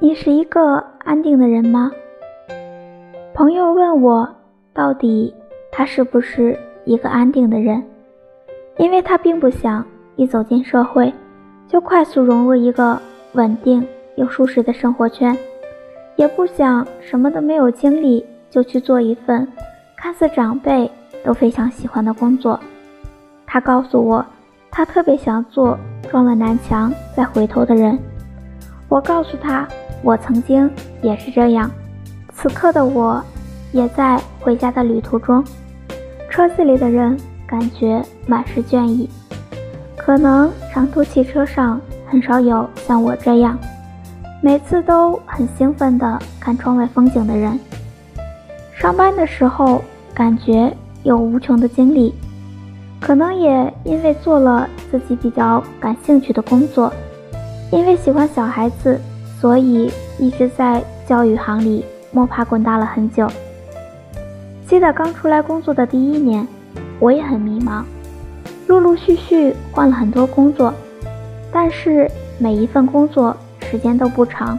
你是一个安定的人吗？朋友问我，到底他是不是一个安定的人？因为他并不想一走进社会，就快速融入一个稳定又舒适的生活圈，也不想什么都没有经历就去做一份看似长辈都非常喜欢的工作。他告诉我，他特别想做撞了南墙再回头的人。我告诉他，我曾经也是这样。此刻的我，也在回家的旅途中，车子里的人。感觉满是倦意，可能长途汽车上很少有像我这样，每次都很兴奋地看窗外风景的人。上班的时候感觉有无穷的精力，可能也因为做了自己比较感兴趣的工作，因为喜欢小孩子，所以一直在教育行里摸爬滚打了很久。记得刚出来工作的第一年。我也很迷茫，陆陆续续换了很多工作，但是每一份工作时间都不长。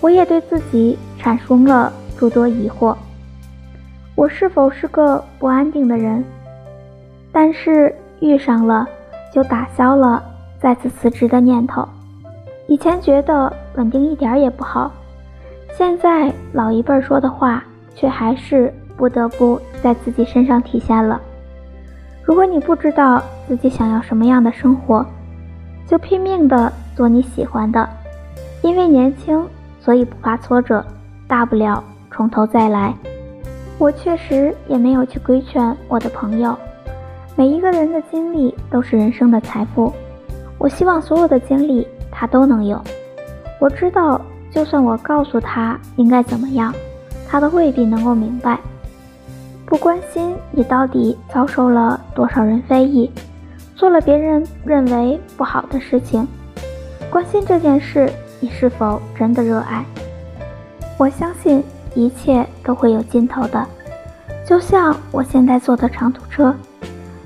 我也对自己产生了诸多疑惑：我是否是个不安定的人？但是遇上了，就打消了再次辞职的念头。以前觉得稳定一点也不好，现在老一辈说的话，却还是不得不在自己身上体现了。如果你不知道自己想要什么样的生活，就拼命的做你喜欢的，因为年轻，所以不怕挫折，大不了从头再来。我确实也没有去规劝我的朋友，每一个人的经历都是人生的财富，我希望所有的经历他都能有。我知道，就算我告诉他应该怎么样，他都未必能够明白。不关心你到底遭受了多少人非议，做了别人认为不好的事情，关心这件事你是否真的热爱？我相信一切都会有尽头的，就像我现在坐的长途车，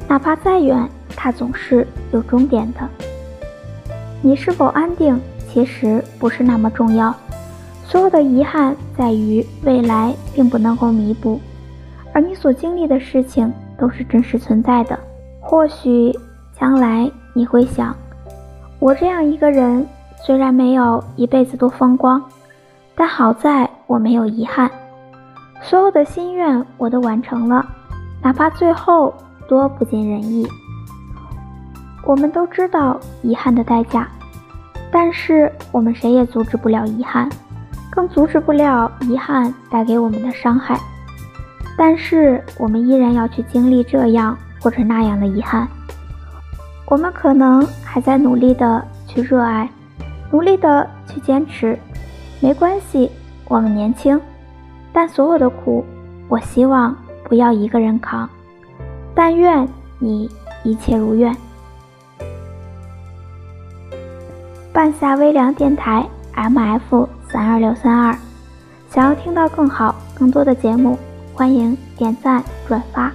哪怕再远，它总是有终点的。你是否安定，其实不是那么重要，所有的遗憾在于未来并不能够弥补。而你所经历的事情都是真实存在的。或许将来你会想，我这样一个人虽然没有一辈子都风光，但好在我没有遗憾，所有的心愿我都完成了，哪怕最后多不尽人意。我们都知道遗憾的代价，但是我们谁也阻止不了遗憾，更阻止不了遗憾带给我们的伤害。但是我们依然要去经历这样或者那样的遗憾。我们可能还在努力的去热爱，努力的去坚持。没关系，我们年轻。但所有的苦，我希望不要一个人扛。但愿你一切如愿。半夏微凉电台 M F 三二六三二，想要听到更好、更多的节目。欢迎点赞转发。